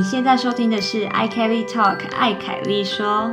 你现在收听的是 i Kelly Talk 艾凯丽说，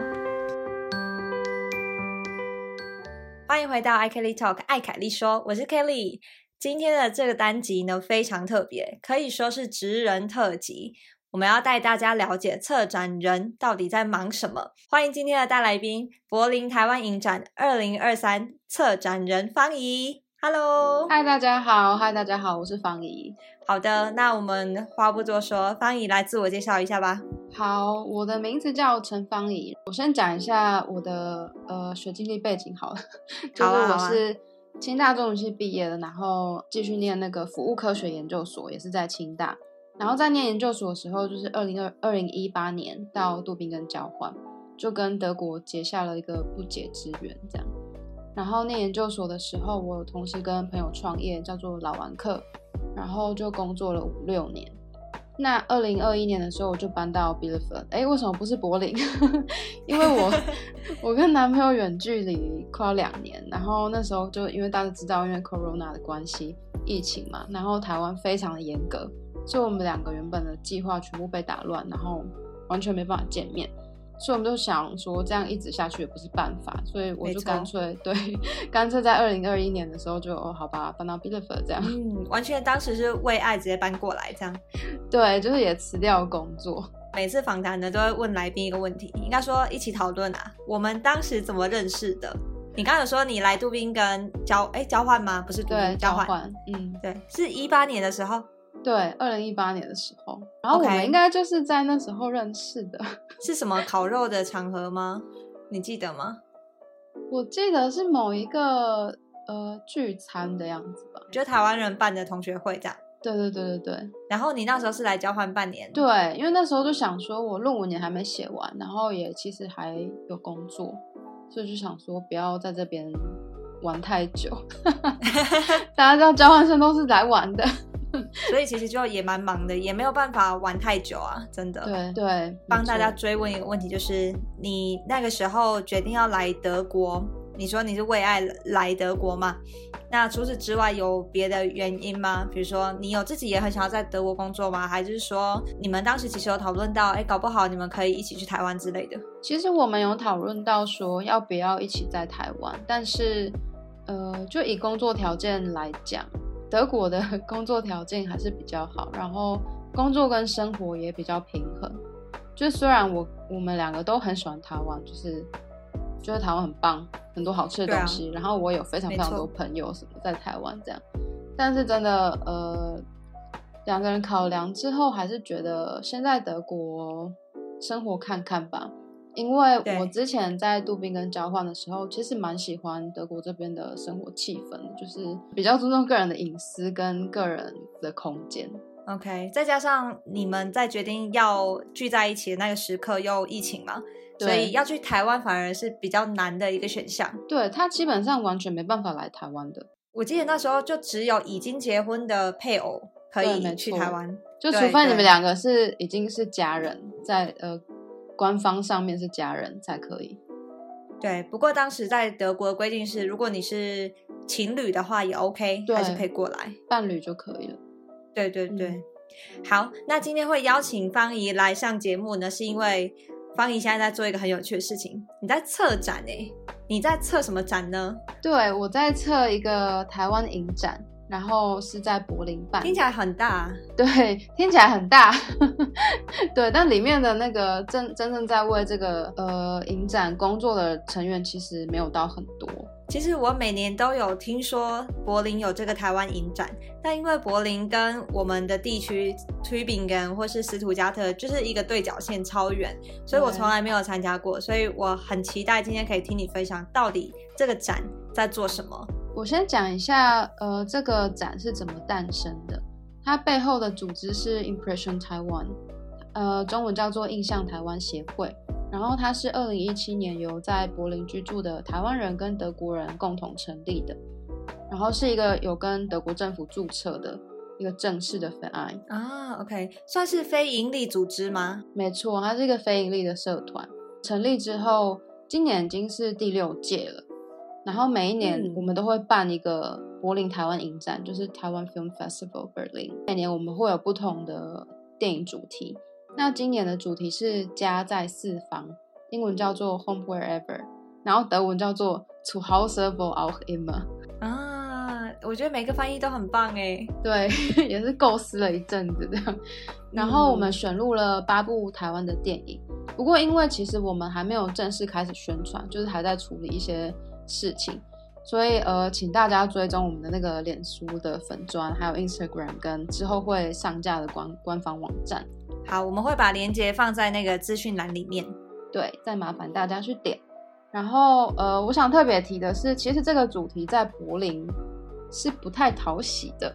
欢迎回到 i Kelly Talk 艾凯丽说，我是 Kelly。今天的这个单集呢非常特别，可以说是职人特辑。我们要带大家了解策展人到底在忙什么。欢迎今天的大来宾，柏林台湾影展二零二三策展人方怡。Hello，嗨，大家好，嗨，大家好，我是方怡。好的，那我们话不多说，方怡来自我介绍一下吧。好，我的名字叫陈方怡。我先讲一下我的呃学经历背景好了，就是我是清大中文系毕业的，然后继续念那个服务科学研究所，也是在清大。然后在念研究所的时候，就是二零二二零一八年到杜宾根交换，就跟德国结下了一个不解之缘，这样。然后念研究所的时候，我同时跟朋友创业，叫做老玩客，然后就工作了五六年。那二零二一年的时候，我就搬到 Bielefeld。哎，为什么不是柏林？因为我 我跟男朋友远距离快要两年，然后那时候就因为大家知道，因为 Corona 的关系，疫情嘛，然后台湾非常的严格，所以我们两个原本的计划全部被打乱，然后完全没办法见面。所以我们就想说，这样一直下去也不是办法，所以我就干脆对，干脆在二零二一年的时候就哦，好吧，搬到 Bielefeld 这样。嗯，完全当时是为爱直接搬过来这样。对，就是也辞掉工作。每次访谈呢，都会问来宾一个问题，应该说一起讨论啊，我们当时怎么认识的？你刚有说你来杜宾跟交哎交换吗？不是对交换，嗯，对，是一八年的时候。对，二零一八年的时候，然后我们应该就是在那时候认识的，是什么烤肉的场合吗？你记得吗？我记得是某一个呃聚餐的样子吧，就台湾人办的同学会这样。对对对对对。然后你那时候是来交换半年？对，因为那时候就想说，我论文也还没写完，然后也其实还有工作，所以就想说不要在这边玩太久。大家知道交换生都是来玩的。所以其实就也蛮忙的，也没有办法玩太久啊，真的。对对，帮大家追问一个问题，就是你那个时候决定要来德国，你说你是为爱来德国嘛？那除此之外有别的原因吗？比如说你有自己也很想要在德国工作吗？还是说你们当时其实有讨论到，哎，搞不好你们可以一起去台湾之类的？其实我们有讨论到说要不要一起在台湾，但是呃，就以工作条件来讲。德国的 工作条件还是比较好，然后工作跟生活也比较平衡。就虽然我我们两个都很喜欢台湾，就是觉得台湾很棒，很多好吃的东西。然后我有非常非常多朋友什么在台湾这样，但是真的呃，两个人考量之后，还是觉得先在德国生活看看吧。因为我之前在杜宾跟交换的时候，其实蛮喜欢德国这边的生活气氛，就是比较注重个人的隐私跟个人的空间。OK，再加上你们在决定要聚在一起的那个时刻又疫情嘛，所以要去台湾反而是比较难的一个选项。对他基本上完全没办法来台湾的。我记得那时候就只有已经结婚的配偶可以去台湾，就除非你们两个是已经是家人，在呃。官方上面是家人才可以，对。不过当时在德国的规定是，如果你是情侣的话也 OK，还是可以过来，伴侣就可以了。对对对，好。那今天会邀请方怡来上节目呢，是因为方怡现在在做一个很有趣的事情，你在策展哎，你在策什么展呢？对，我在策一个台湾影展。然后是在柏林办，听起来很大，对，听起来很大，对，但里面的那个真真正在为这个呃影展工作的成员其实没有到很多。其实我每年都有听说柏林有这个台湾影展，但因为柏林跟我们的地区 Tübingen 或是斯图加特就是一个对角线超远，所以我从来没有参加过，所以我很期待今天可以听你分享到底这个展在做什么。我先讲一下，呃，这个展是怎么诞生的。它背后的组织是 Impression Taiwan，呃，中文叫做印象台湾协会。然后它是二零一七年由在柏林居住的台湾人跟德国人共同成立的。然后是一个有跟德国政府注册的一个正式的 FI 啊，OK，算是非营利组织吗？没错，它是一个非营利的社团。成立之后，今年已经是第六届了。然后每一年我们都会办一个柏林台湾影展，就是台湾 Film Festival Berlin。每年我们会有不同的电影主题，那今年的主题是家在四方，英文叫做 Home Wherever，然后德文叫做 To Hause wo auch immer。啊，我觉得每个翻译都很棒哎。对，也是构思了一阵子这样。然后我们选入了八部台湾的电影，不过因为其实我们还没有正式开始宣传，就是还在处理一些事情。所以，呃，请大家追踪我们的那个脸书的粉砖，还有 Instagram，跟之后会上架的官官方网站。好，我们会把链接放在那个资讯栏里面。对，再麻烦大家去点。然后，呃，我想特别提的是，其实这个主题在柏林是不太讨喜的，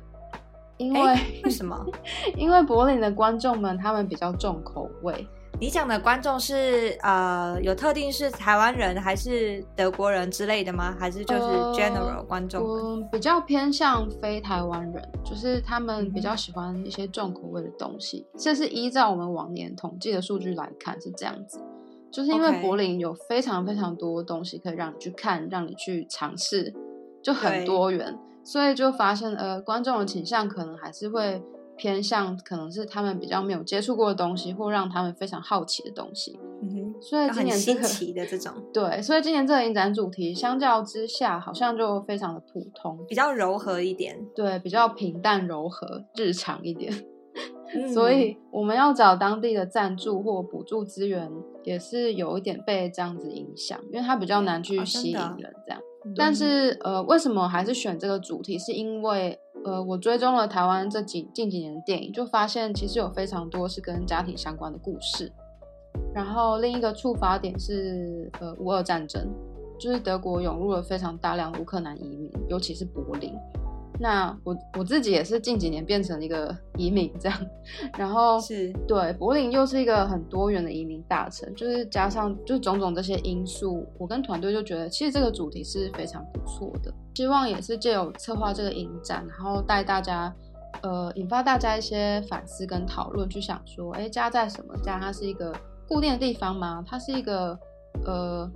因为为什么？因为柏林的观众们他们比较重口味。你讲的观众是呃有特定是台湾人还是德国人之类的吗？还是就是 general 观众？嗯，比较偏向非台湾人，就是他们比较喜欢一些重口味的东西。这是依照我们往年统计的数据来看是这样子，就是因为柏林有非常非常多东西可以让你去看，让你去尝试，就很多元，所以就发现呃观众的倾向可能还是会。偏向可能是他们比较没有接触过的东西，或让他们非常好奇的东西。嗯哼，所以今年新奇的这种，对，所以今年这个影展主题相较之下，好像就非常的普通，比较柔和一点。对，比较平淡柔和、日常一点。所以我们要找当地的赞助或补助资源，也是有一点被这样子影响，因为它比较难去吸引人这样。但是呃，为什么还是选这个主题？是因为呃，我追踪了台湾这几近几年的电影，就发现其实有非常多是跟家庭相关的故事。然后另一个触发点是呃，乌俄战争，就是德国涌入了非常大量乌克兰移民，尤其是柏林。那我我自己也是近几年变成一个移民这样，然后是对柏林又是一个很多元的移民大城，就是加上就种种这些因素，我跟团队就觉得其实这个主题是非常不错的，希望也是借由策划这个影展，然后带大家呃引发大家一些反思跟讨论，去想说，哎，家在什么家？它是一个固定的地方吗？它是一个呃。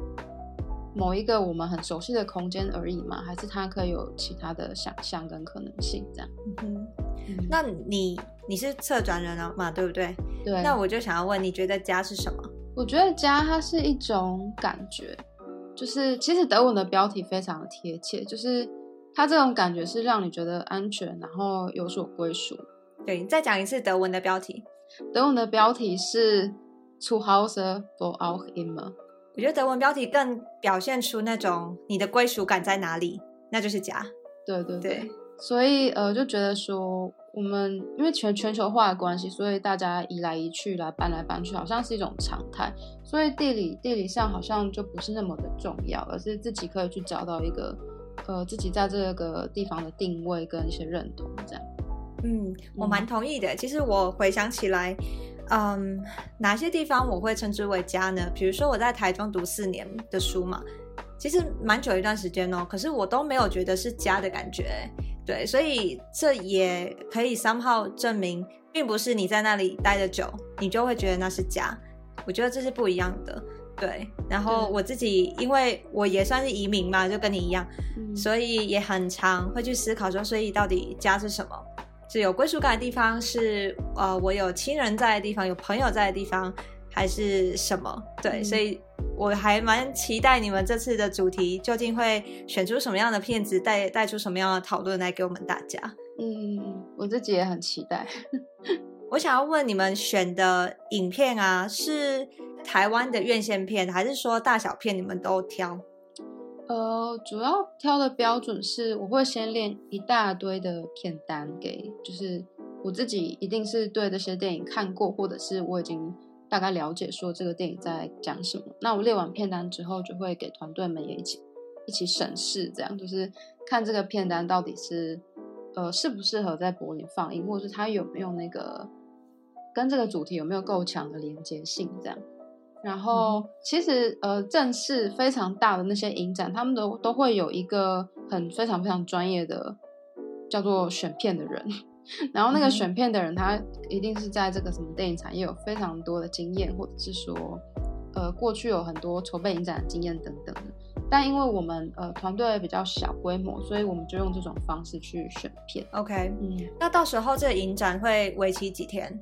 某一个我们很熟悉的空间而已嘛，还是它可以有其他的想象跟可能性？这样。嗯那你你是策展人了嘛，对不对？对。那我就想要问，你觉得家是什么？我觉得家它是一种感觉，就是其实德文的标题非常的贴切，就是它这种感觉是让你觉得安全，然后有所归属。对，再讲一次德文的标题。德文的标题是 “zu Hause for auch immer”。我觉得德文标题更表现出那种你的归属感在哪里，那就是家。对对对，所以呃，就觉得说我们因为全全球化的关系，所以大家移来移去来搬来搬去，好像是一种常态。所以地理地理上好像就不是那么的重要，而是自己可以去找到一个呃自己在这个地方的定位跟一些认同这样。嗯，我蛮同意的。其实我回想起来。嗯，哪些地方我会称之为家呢？比如说我在台中读四年的书嘛，其实蛮久一段时间哦，可是我都没有觉得是家的感觉。对，所以这也可以三号证明，并不是你在那里待的久，你就会觉得那是家。我觉得这是不一样的。对，然后我自己因为我也算是移民嘛，就跟你一样，所以也很常会去思考说，所以到底家是什么？是有归属感的地方，是呃，我有亲人在的地方，有朋友在的地方，还是什么？对，所以我还蛮期待你们这次的主题究竟会选出什么样的片子，带带出什么样的讨论来给我们大家。嗯，我自己也很期待。我想要问你们选的影片啊，是台湾的院线片，还是说大小片你们都挑？呃，主要挑的标准是，我会先练一大堆的片单给，就是我自己一定是对这些电影看过，或者是我已经大概了解说这个电影在讲什么。那我列完片单之后，就会给团队们也一起一起审视，这样就是看这个片单到底是呃适不适合在柏林放映，或者是它有没有那个跟这个主题有没有够强的连接性，这样。然后其实呃，正式非常大的那些影展，他们都都会有一个很非常非常专业的叫做选片的人。然后那个选片的人，他一定是在这个什么电影产业有非常多的经验，或者是说呃过去有很多筹备影展的经验等等的。但因为我们呃团队比较小规模，所以我们就用这种方式去选片。OK，嗯，那到时候这个影展会为期几天？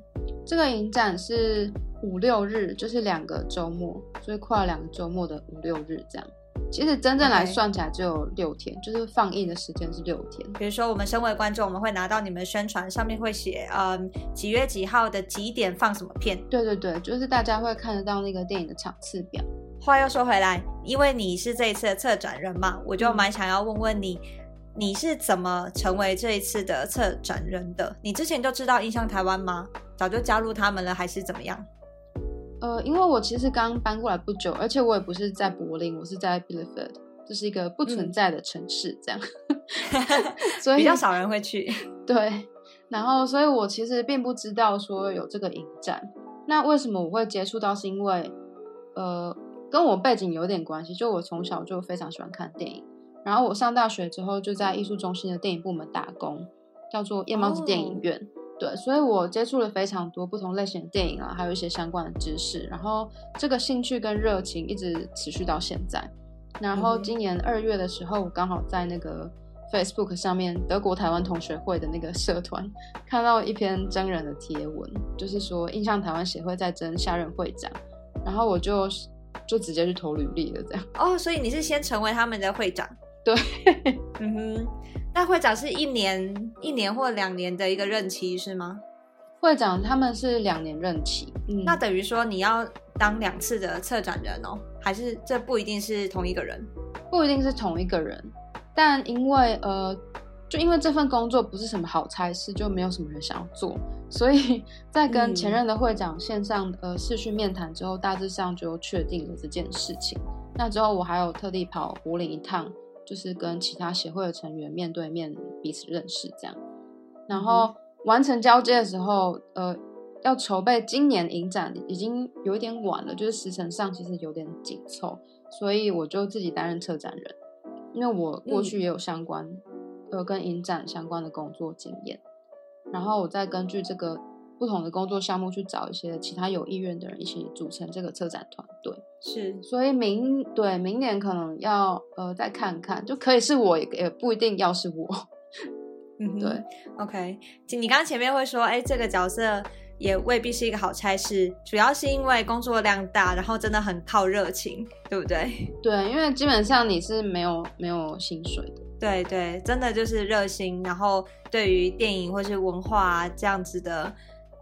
这个影展是五六日，就是两个周末，所以跨了两个周末的五六日这样。其实真正来算起来只有六天，就是放映的时间是六天。比如说，我们身为观众，我们会拿到你们宣传上面会写，嗯，几月几号的几点放什么片。对对对，就是大家会看得到那个电影的场次表。话又说回来，因为你是这一次的策展人嘛，我就蛮想要问问你，你是怎么成为这一次的策展人的？你之前就知道印象台湾吗？早就加入他们了，还是怎么样？呃，因为我其实刚搬过来不久，而且我也不是在柏林，我是在 Bielefeld，这是一个不存在的城市，这样，所以比较少人会去。对，然后所以我其实并不知道说有这个影展。那为什么我会接触到？是因为呃，跟我背景有点关系，就我从小就非常喜欢看电影，然后我上大学之后就在艺术中心的电影部门打工，叫做夜猫子电影院。对，所以我接触了非常多不同类型的电影啊，还有一些相关的知识，然后这个兴趣跟热情一直持续到现在。然后今年二月的时候，我刚好在那个 Facebook 上面德国台湾同学会的那个社团看到一篇真人的贴文，就是说印象台湾协会在征下任会长，然后我就就直接去投履历了，这样。哦，所以你是先成为他们的会长？对，嗯哼。那会长是一年、一年或两年的一个任期是吗？会长他们是两年任期，嗯那等于说你要当两次的策展人哦，还是这不一定是同一个人？不一定是同一个人，但因为呃，就因为这份工作不是什么好差事，就没有什么人想要做，所以 在跟前任的会长线上呃视讯面谈之后，大致上就确定了这件事情。那之后我还有特地跑柏林一趟。就是跟其他协会的成员面对面彼此认识这样，然后完成交接的时候，呃，要筹备今年影展已经有一点晚了，就是时辰上其实有点紧凑，所以我就自己担任策展人，因为我过去也有相关呃跟影展相关的工作经验，然后我再根据这个。不同的工作项目去找一些其他有意愿的人一起组成这个策展团队，是，所以明对明年可能要呃再看看，就可以是我也也不一定要是我，嗯，对，OK，你刚刚前面会说，哎，这个角色也未必是一个好差事，主要是因为工作量大，然后真的很靠热情，对不对？对，因为基本上你是没有没有薪水的，对对，真的就是热心，然后对于电影或是文化这样子的。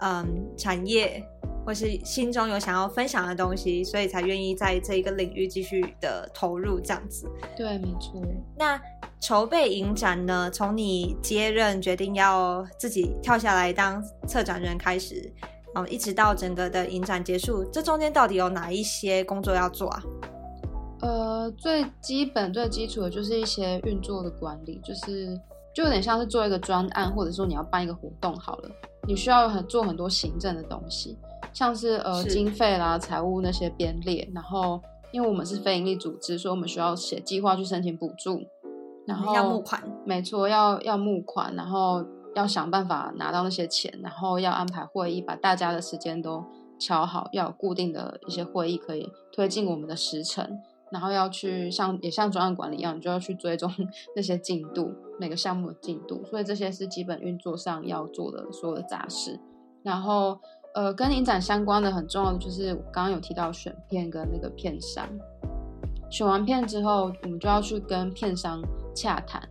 嗯，产业或是心中有想要分享的东西，所以才愿意在这一个领域继续的投入这样子。对，没错。那筹备影展呢？从你接任决定要自己跳下来当策展人开始，嗯，一直到整个的影展结束，这中间到底有哪一些工作要做啊？呃，最基本、最基础的就是一些运作的管理，就是就有点像是做一个专案，或者说你要办一个活动好了。你需要很做很多行政的东西，像是呃经费啦、财务那些编列，然后因为我们是非营利组织，所以我们需要写计划去申请补助，然后要募款，没错，要要募款，然后要想办法拿到那些钱，然后要安排会议，把大家的时间都敲好，要有固定的一些会议可以推进我们的时程。然后要去像也像专案管理一样，你就要去追踪 那些进度，每个项目的进度。所以这些是基本运作上要做的所有的杂事。然后，呃，跟影展相关的很重要的就是刚刚有提到选片跟那个片商。选完片之后，我们就要去跟片商洽谈，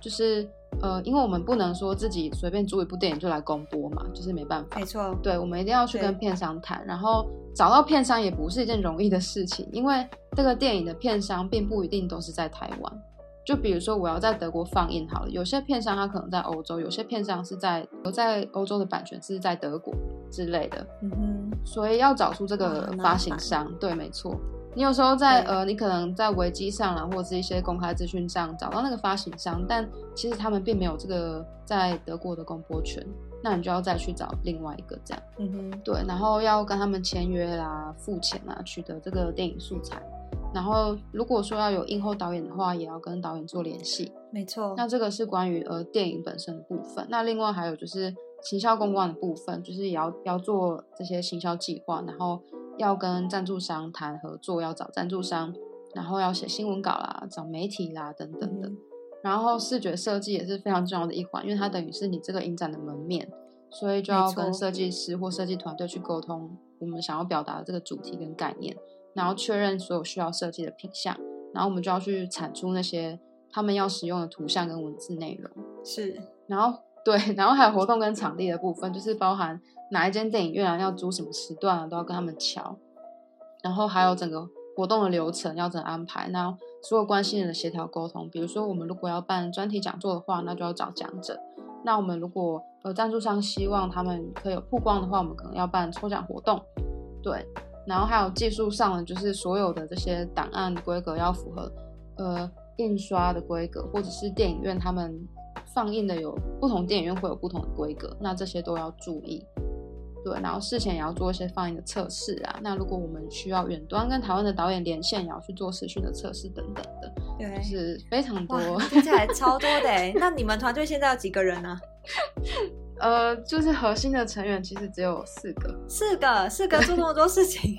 就是呃，因为我们不能说自己随便租一部电影就来公播嘛，就是没办法。没错，对，我们一定要去跟片商谈，然后。找到片商也不是一件容易的事情，因为这个电影的片商并不一定都是在台湾。就比如说，我要在德国放映好了，有些片商他可能在欧洲，有些片商是在我在欧洲的版权是在德国之类的。嗯哼，所以要找出这个发行商，对，没错。你有时候在呃，你可能在维基上啊，或者是一些公开资讯上找到那个发行商，但其实他们并没有这个在德国的公播权。那你就要再去找另外一个这样，嗯哼，对，然后要跟他们签约啦、付钱啦、取得这个电影素材，然后如果说要有映后导演的话，也要跟导演做联系。没错，那这个是关于呃电影本身的部分。那另外还有就是行销公关的部分，就是也要要做这些行销计划，然后要跟赞助商谈合作，要找赞助商，然后要写新闻稿啦、找媒体啦等等的。然后视觉设计也是非常重要的一环，因为它等于是你这个影展的门面，所以就要跟设计师或设计团队去沟通我们想要表达的这个主题跟概念，然后确认所有需要设计的品项，然后我们就要去产出那些他们要使用的图像跟文字内容。是，然后对，然后还有活动跟场地的部分，就是包含哪一间电影院啊，要租什么时段啊，都要跟他们敲。然后还有整个活动的流程要怎么安排，那所有关系人的协调沟通。比如说，我们如果要办专题讲座的话，那就要找讲者。那我们如果呃赞助商希望他们可以有曝光的话，我们可能要办抽奖活动。对，然后还有技术上的，就是所有的这些档案规格要符合呃印刷的规格，或者是电影院他们放映的有不同电影院会有不同的规格，那这些都要注意。对，然后事前也要做一些放映的测试啊。那如果我们需要远端跟台湾的导演连线，也要去做视讯的测试等等的，对，就是非常多，听起来超多的。那你们团队现在有几个人呢？呃，就是核心的成员其实只有四个，四个，四个做这么多事情。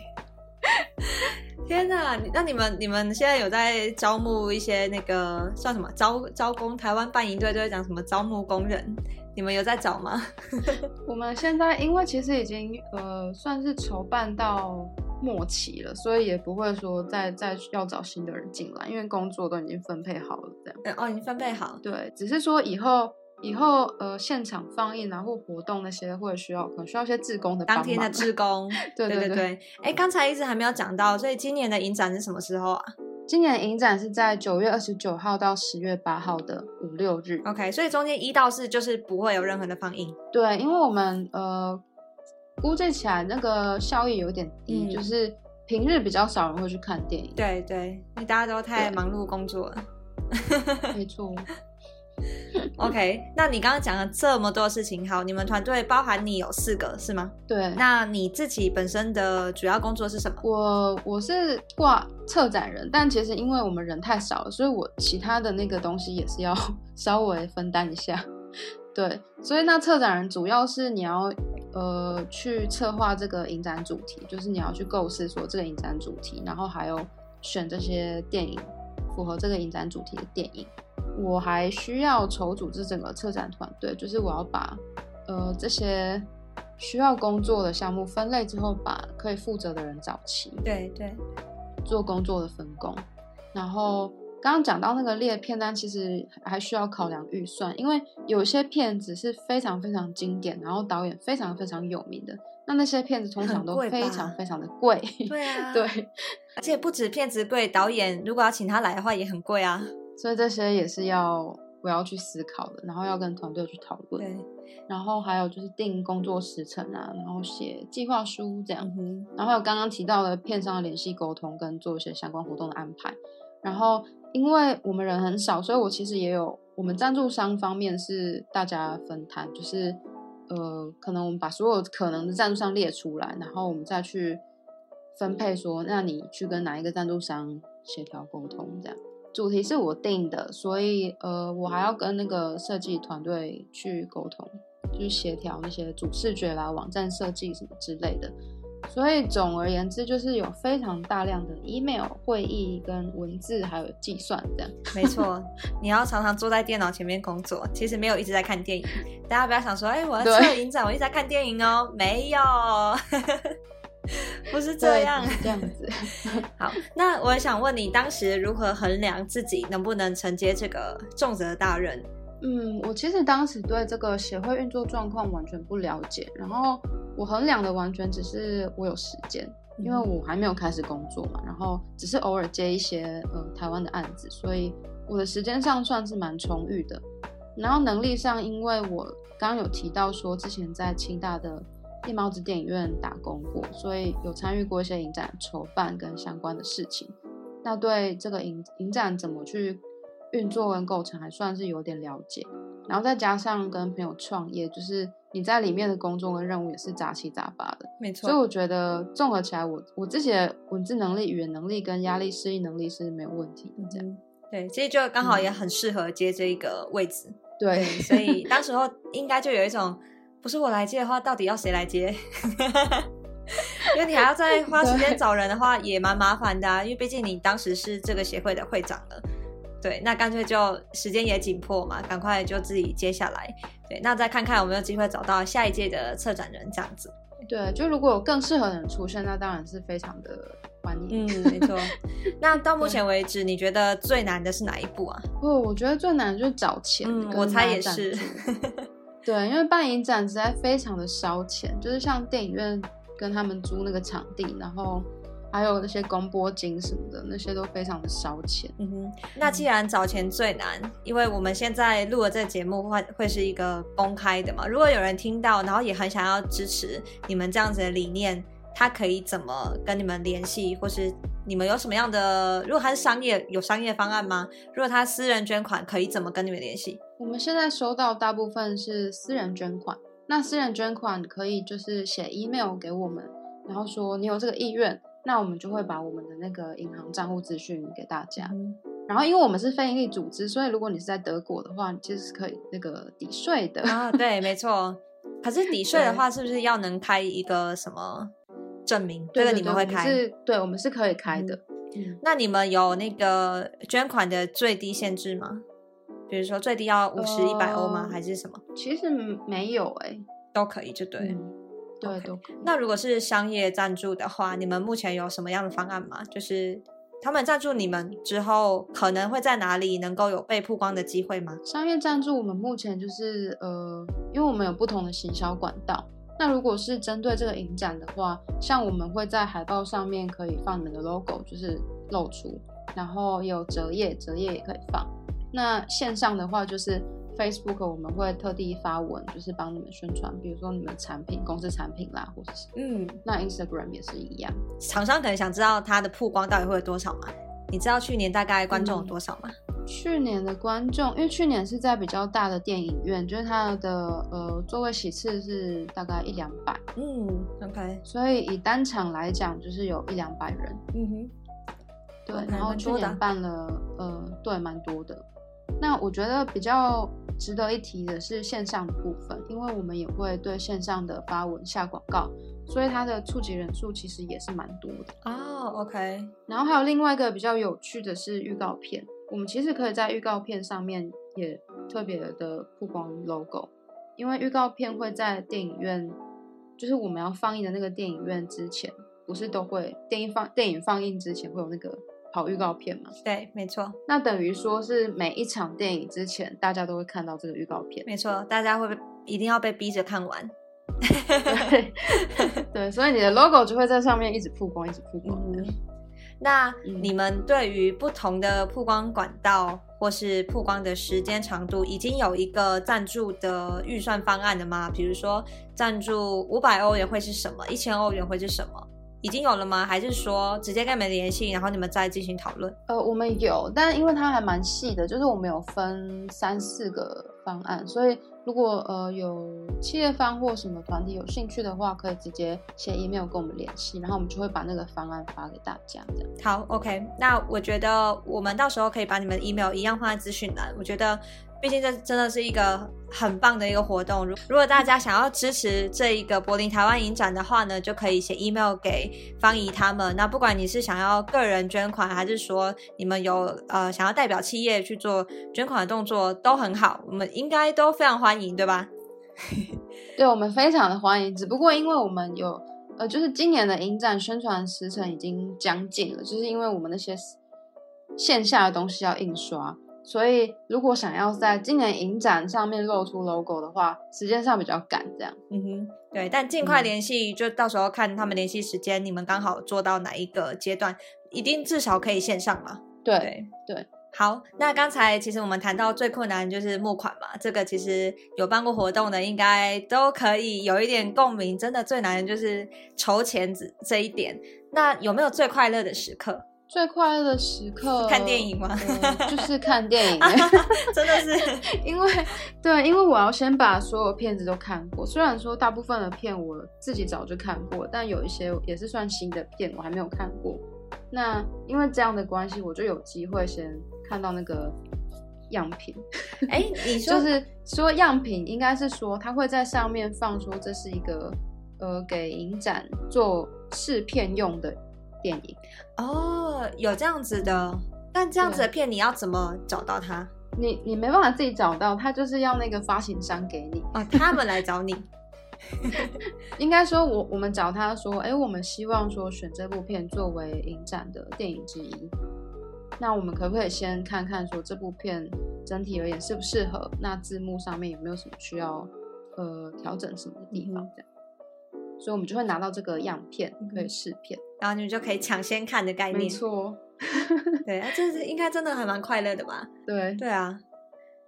天哪，那你们你们现在有在招募一些那个算什么招招工？台湾办营队都在讲什么招募工人？你们有在找吗？我们现在因为其实已经呃算是筹办到末期了，所以也不会说再再要找新的人进来，因为工作都已经分配好了这样。哦，已经分配好。对，只是说以后以后呃现场放映然后活动那些会需要可能需要一些志工的当天的志工。对对对。哎，刚才一直还没有讲到，所以今年的影展是什么时候啊？今年影展是在九月二十九号到十月八号的五六日。OK，所以中间一到四就是不会有任何的放映。对，因为我们呃估计起来那个效益有点低，就是平日比较少人会去看电影。对对，因为大家都太忙碌工作了。没错。OK，那你刚刚讲了这么多事情，好，你们团队包含你有四个是吗？对。那你自己本身的主要工作是什么？我我是挂策展人，但其实因为我们人太少了，所以我其他的那个东西也是要 稍微分担一下。对，所以那策展人主要是你要呃去策划这个影展主题，就是你要去构思说这个影展主题，然后还有选这些电影符合这个影展主题的电影。我还需要筹组织整个策展团队，就是我要把呃这些需要工作的项目分类之后，把可以负责的人找齐。对对，做工作的分工。然后刚刚讲到那个列片单，其实还需要考量预算，因为有些片子是非常非常经典，然后导演非常非常有名的，那那些片子通常都非常非常的贵。对啊，对，而且不止片子贵，导演如果要请他来的话也很贵啊。所以这些也是要我要去思考的，然后要跟团队去讨论。对，然后还有就是定工作时程啊，然后写计划书这样。嗯然后还有刚刚提到的片商的联系沟通跟做一些相关活动的安排。然后因为我们人很少，所以我其实也有我们赞助商方面是大家分摊，就是呃，可能我们把所有可能的赞助商列出来，然后我们再去分配说，那你去跟哪一个赞助商协调沟通这样。主题是我定的，所以呃，我还要跟那个设计团队去沟通，就是协调那些主视觉啦、网站设计什么之类的。所以总而言之，就是有非常大量的 email 会议跟文字，还有计算这样。没错，你要常常坐在电脑前面工作，其实没有一直在看电影。大家不要想说，哎，我要测影展，我一直在看电影哦，没有。不是这样，这样子。好，那我想问你，当时如何衡量自己能不能承接这个重责大任？嗯，我其实当时对这个协会运作状况完全不了解，然后我衡量的完全只是我有时间，因为我还没有开始工作嘛，然后只是偶尔接一些呃台湾的案子，所以我的时间上算是蛮充裕的。然后能力上，因为我刚刚有提到说之前在清大的。夜猫子电影院打工过，所以有参与过一些影展筹办跟相关的事情。那对这个影影展怎么去运作跟构成，还算是有点了解。然后再加上跟朋友创业，就是你在里面的工作跟任务也是杂七杂八的，没错。所以我觉得综合起来，我我自己的文字能力、语言能力跟压力适应能力是没有问题的。这样对，其实就刚好也很适合接这一个位置。对，所以当时候应该就有一种。不是我来接的话，到底要谁来接？因为你还要再花时间找人的话，也蛮麻烦的啊。因为毕竟你当时是这个协会的会长了，对，那干脆就时间也紧迫嘛，赶快就自己接下来。对，那再看看有没有机会找到下一届的策展人这样子。对，就如果有更适合的人出现，那当然是非常的欢迎。嗯，没错。那到目前为止，你觉得最难的是哪一步啊？不，我觉得最难的就是找钱。嗯，我猜也是。对，因为办影展实在非常的烧钱，就是像电影院跟他们租那个场地，然后还有那些公播金什么的，那些都非常的烧钱。嗯哼，那既然找钱最难，因为我们现在录的这个节目会会是一个公开的嘛，如果有人听到，然后也很想要支持你们这样子的理念，他可以怎么跟你们联系，或是你们有什么样的？如果他是商业，有商业方案吗？如果他私人捐款，可以怎么跟你们联系？我们现在收到大部分是私人捐款，那私人捐款可以就是写 email 给我们，然后说你有这个意愿，那我们就会把我们的那个银行账户资讯给大家。然后因为我们是非营利组织，所以如果你是在德国的话，你其实是可以那个抵税的啊。对，没错。可是抵税的话，是不是要能开一个什么证明？这个你们会开？是，对，我们是可以开的。那你们有那个捐款的最低限制吗？比如说最低要五十一百欧吗？还是什么？其实没有哎，都可以，就对，对都可以。那如果是商业赞助的话，你们目前有什么样的方案吗？就是他们赞助你们之后，可能会在哪里能够有被曝光的机会吗？商业赞助我们目前就是呃，因为我们有不同的行销管道。那如果是针对这个影展的话，像我们会在海报上面可以放你们的 logo，就是露出，然后有折页，折页也可以放。那线上的话，就是 Facebook，我们会特地发文，就是帮你们宣传，比如说你们产品、公司产品啦，或者是嗯，那 Instagram 也是一样。厂商可能想知道它的曝光到底会有多少吗？你知道去年大概观众有多少吗？去年的观众，因为去年是在比较大的电影院，就是它的呃座位席次是大概一两百，嗯，OK，所以以单场来讲，就是有一两百人，嗯哼，对，然后去年办了呃，对，蛮多的。那我觉得比较值得一提的是线上的部分，因为我们也会对线上的发文下广告，所以它的触及人数其实也是蛮多的哦。OK，然后还有另外一个比较有趣的是预告片，我们其实可以在预告片上面也特别的曝光 logo，因为预告片会在电影院，就是我们要放映的那个电影院之前，不是都会电影放电影放映之前会有那个。跑预告片嘛？对，没错。那等于说是每一场电影之前，大家都会看到这个预告片。没错，大家会一定要被逼着看完。对，对，所以你的 logo 就会在上面一直曝光，一直曝光。那你们对于不同的曝光管道或是曝光的时间长度，已经有一个赞助的预算方案了吗？比如说，赞助五百欧元会是什么？一千欧元会是什么？已经有了吗？还是说直接跟你们联系，然后你们再进行讨论？呃，我们有，但因为它还蛮细的，就是我们有分三四个方案，所以如果呃有企业方或什么团体有兴趣的话，可以直接写 email 跟我们联系，然后我们就会把那个方案发给大家。这样好，OK。那我觉得我们到时候可以把你们 email 一样放在资讯栏。我觉得。毕竟这真的是一个很棒的一个活动。如如果大家想要支持这一个柏林台湾影展的话呢，就可以写 email 给方怡他们。那不管你是想要个人捐款，还是说你们有呃想要代表企业去做捐款的动作，都很好，我们应该都非常欢迎，对吧？对，我们非常的欢迎。只不过因为我们有呃，就是今年的影展宣传时程已经将近了，就是因为我们那些线下的东西要印刷。所以，如果想要在今年影展上面露出 logo 的话，时间上比较赶，这样。嗯哼，对，但尽快联系，就到时候看他们联系时间，你们刚好做到哪一个阶段，一定至少可以线上嘛。对对，好，那刚才其实我们谈到最困难就是募款嘛，这个其实有办过活动的应该都可以有一点共鸣，真的最难的就是筹钱这这一点。那有没有最快乐的时刻？最快乐的时刻，看电影吗？就是看电影，真的是，因为对，因为我要先把所有片子都看过。虽然说大部分的片我自己早就看过，但有一些也是算新的片，我还没有看过。那因为这样的关系，我就有机会先看到那个样品。哎，你说就是说样品，应该是说他会在上面放出这是一个呃给影展做试片用的。电影哦，有这样子的，但这样子的片你要怎么找到它？你你没办法自己找到，他就是要那个发行商给你啊，他们来找你。应该说，我我们找他说，哎，我们希望说选这部片作为影展的电影之一。那我们可不可以先看看说这部片整体而言适不适合？那字幕上面有没有什么需要呃调整什么的地方？这样，所以我们就会拿到这个样片可以试片，然后你们就可以抢先看的概念。没错。对啊，这是应该真的还蛮快乐的吧？对对啊。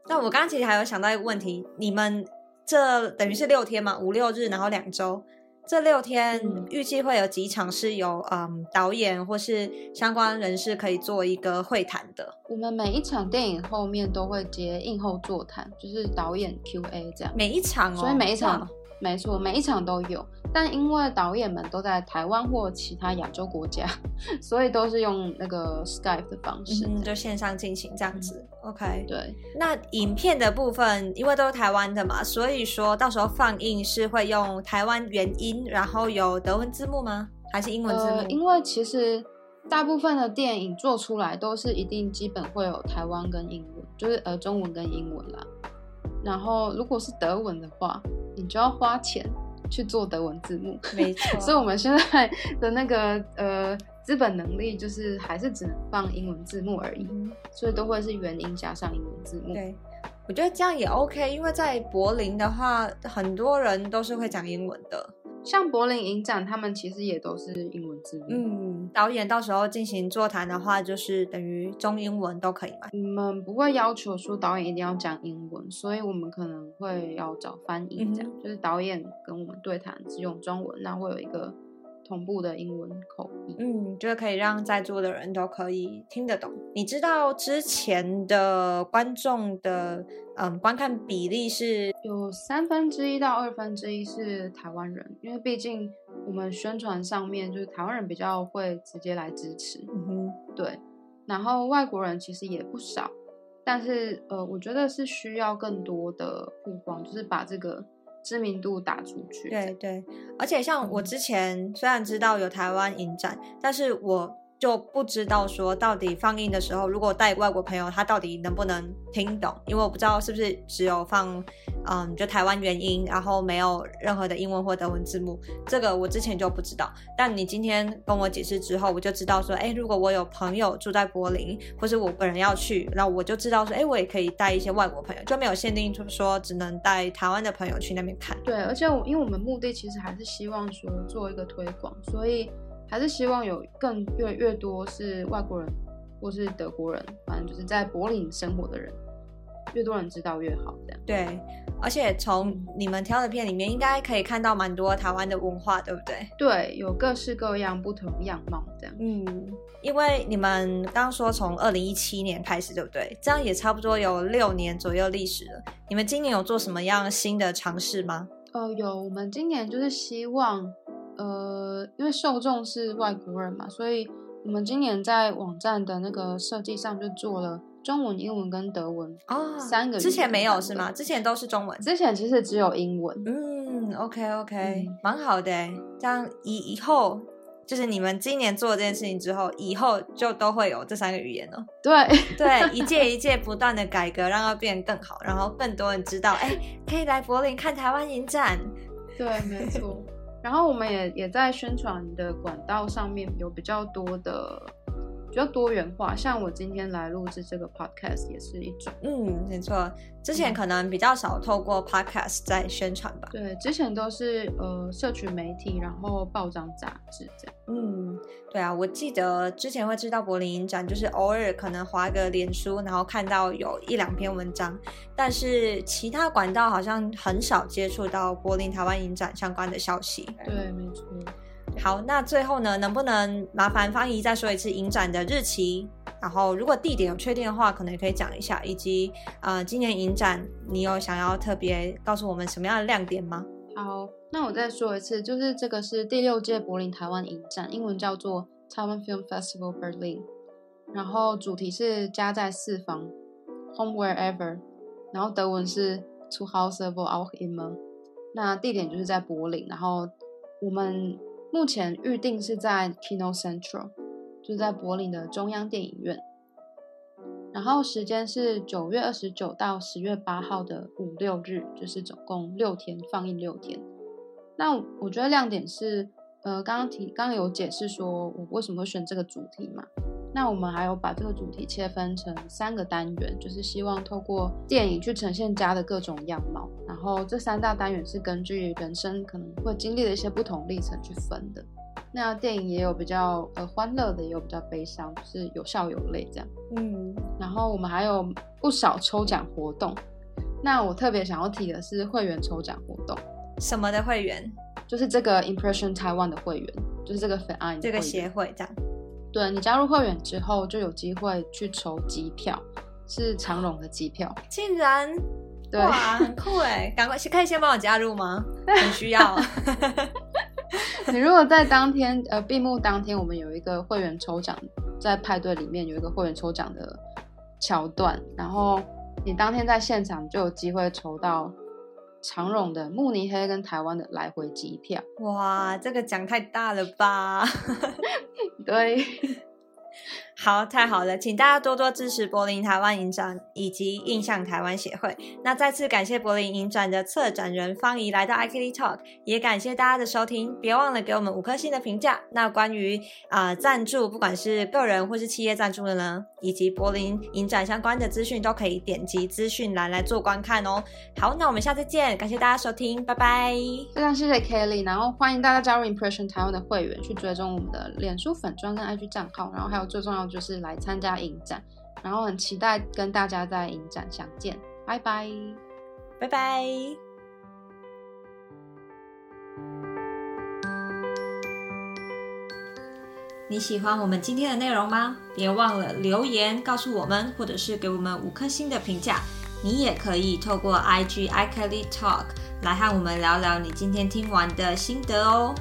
那我刚刚其实还有想到一个问题，你们这等于是六天嘛，五六日，然后两周，这六天预计会有几场是有嗯导演或是相关人士可以做一个会谈的？我们每一场电影后面都会接映后座谈，就是导演 Q&A 这样。每一场哦，所以每一场。没错，每一场都有，但因为导演们都在台湾或其他亚洲国家，所以都是用那个 Skype 的方式，就线上进行这样子。OK，对。那影片的部分，因为都是台湾的嘛，所以说到时候放映是会用台湾原音，然后有德文字幕吗？还是英文字幕？因为其实大部分的电影做出来都是一定基本会有台湾跟英文，就是呃中文跟英文啦。然后如果是德文的话。你就要花钱去做德文字幕，没错。所以我们现在的那个呃资本能力，就是还是只能放英文字幕而已，所以都会是原音加上英文字幕。对，我觉得这样也 OK，因为在柏林的话，很多人都是会讲英文的。像柏林影展，他们其实也都是英文字幕。嗯，导演到时候进行座谈的话，就是等于中英文都可以吧？我们不会要求说导演一定要讲英文，所以我们可能会要找翻译，这样就是导演跟我们对谈只用中文，那会有一个。同步的英文口译，嗯，就是可以让在座的人都可以听得懂。你知道之前的观众的嗯观看比例是有三分之一到二分之一是台湾人，因为毕竟我们宣传上面就是台湾人比较会直接来支持，嗯哼，对。然后外国人其实也不少，但是呃，我觉得是需要更多的曝光，就是把这个。知名度打出去，对对，而且像我之前虽然知道有台湾影展，但是我。就不知道说到底放映的时候，如果带外国朋友，他到底能不能听懂？因为我不知道是不是只有放，嗯，就台湾原音，然后没有任何的英文或德文字幕。这个我之前就不知道。但你今天跟我解释之后，我就知道说，哎，如果我有朋友住在柏林，或是我本人要去，那我就知道说，哎，我也可以带一些外国朋友，就没有限定，就是说只能带台湾的朋友去那边看。对，而且我因为我们目的其实还是希望说做一个推广，所以。还是希望有更越越多是外国人或是德国人，反正就是在柏林生活的人，越多人知道越好。这样对，而且从你们挑的片里面，应该可以看到蛮多台湾的文化，对不对？对，有各式各样不同样貌这样。嗯，因为你们刚刚说从二零一七年开始，对不对？这样也差不多有六年左右历史了。你们今年有做什么样新的尝试吗？哦，有，我们今年就是希望。呃，因为受众是外国人嘛，所以我们今年在网站的那个设计上就做了中文、英文跟德文哦，三个。之前没有是吗？之前都是中文。之前其实只有英文。嗯，OK OK，蛮好的。这样以以后就是你们今年做这件事情之后，以后就都会有这三个语言了。对对，一 届一届不断的改革，让它变得更好，然后更多人知道，哎，可以来柏林看台湾影展。对，没错。然后我们也也在宣传的管道上面有比较多的。比较多元化，像我今天来录制这个 podcast 也是一种。嗯，没错，之前可能比较少透过 podcast 在宣传吧。对，之前都是呃社群媒体，然后报章杂志这样。嗯，对啊，我记得之前会知道柏林影展，就是偶尔可能划个脸书，然后看到有一两篇文章，但是其他管道好像很少接触到柏林台湾影展相关的消息。对，没错。好，那最后呢，能不能麻烦方姨再说一次影展的日期？然后如果地点有确定的话，可能也可以讲一下。以及呃，今年影展你有想要特别告诉我们什么样的亮点吗？好，那我再说一次，就是这个是第六届柏林台湾影展，英文叫做 Taiwan Film Festival Berlin，然后主题是家在四方，Home Wherever，然后德文是 To House of Auch immer，那地点就是在柏林，然后我们。目前预定是在 Kino Central，就在柏林的中央电影院。然后时间是九月二十九到十月八号的五六日，就是总共六天放映六天。那我觉得亮点是，呃，刚刚提刚刚有解释说我为什么会选这个主题嘛？那我们还有把这个主题切分成三个单元，就是希望透过电影去呈现家的各种样貌。然后这三大单元是根据人生可能会经历的一些不同历程去分的。那电影也有比较呃欢乐的，也有比较悲伤，是有笑有泪这样。嗯，然后我们还有不少抽奖活动。那我特别想要提的是会员抽奖活动。什么的会员？就是这个 Impression Taiwan 的会员，就是这个粉爱这个协会这样。对你加入会员之后，就有机会去抽机票，是长荣的机票。竟然，哇，很酷哎！赶快，可以先帮我加入吗？很需要。你如果在当天，呃，闭幕当天，我们有一个会员抽奖，在派对里面有一个会员抽奖的桥段，然后你当天在现场就有机会抽到。长荣的慕尼黑跟台湾的来回机票，哇，这个奖太大了吧？对。好，太好了，请大家多多支持柏林台湾影展以及印象台湾协会。那再次感谢柏林影展的策展人方怡来到 i k l y Talk，也感谢大家的收听。别忘了给我们五颗星的评价。那关于啊赞助，不管是个人或是企业赞助的呢，以及柏林影展相关的资讯，都可以点击资讯栏来做观看哦。好，那我们下次见，感谢大家收听，拜拜。非常谢谢 Kelly，然后欢迎大家加入 Impression 台湾的会员，去追踪我们的脸书粉专跟 IG 账号，然后还有最重要。就是来参加影展，然后很期待跟大家在影展相见，拜拜，拜拜。你喜欢我们今天的内容吗？别忘了留言告诉我们，或者是给我们五颗星的评价。你也可以透过 IG iKelly Talk 来和我们聊聊你今天听完的心得哦。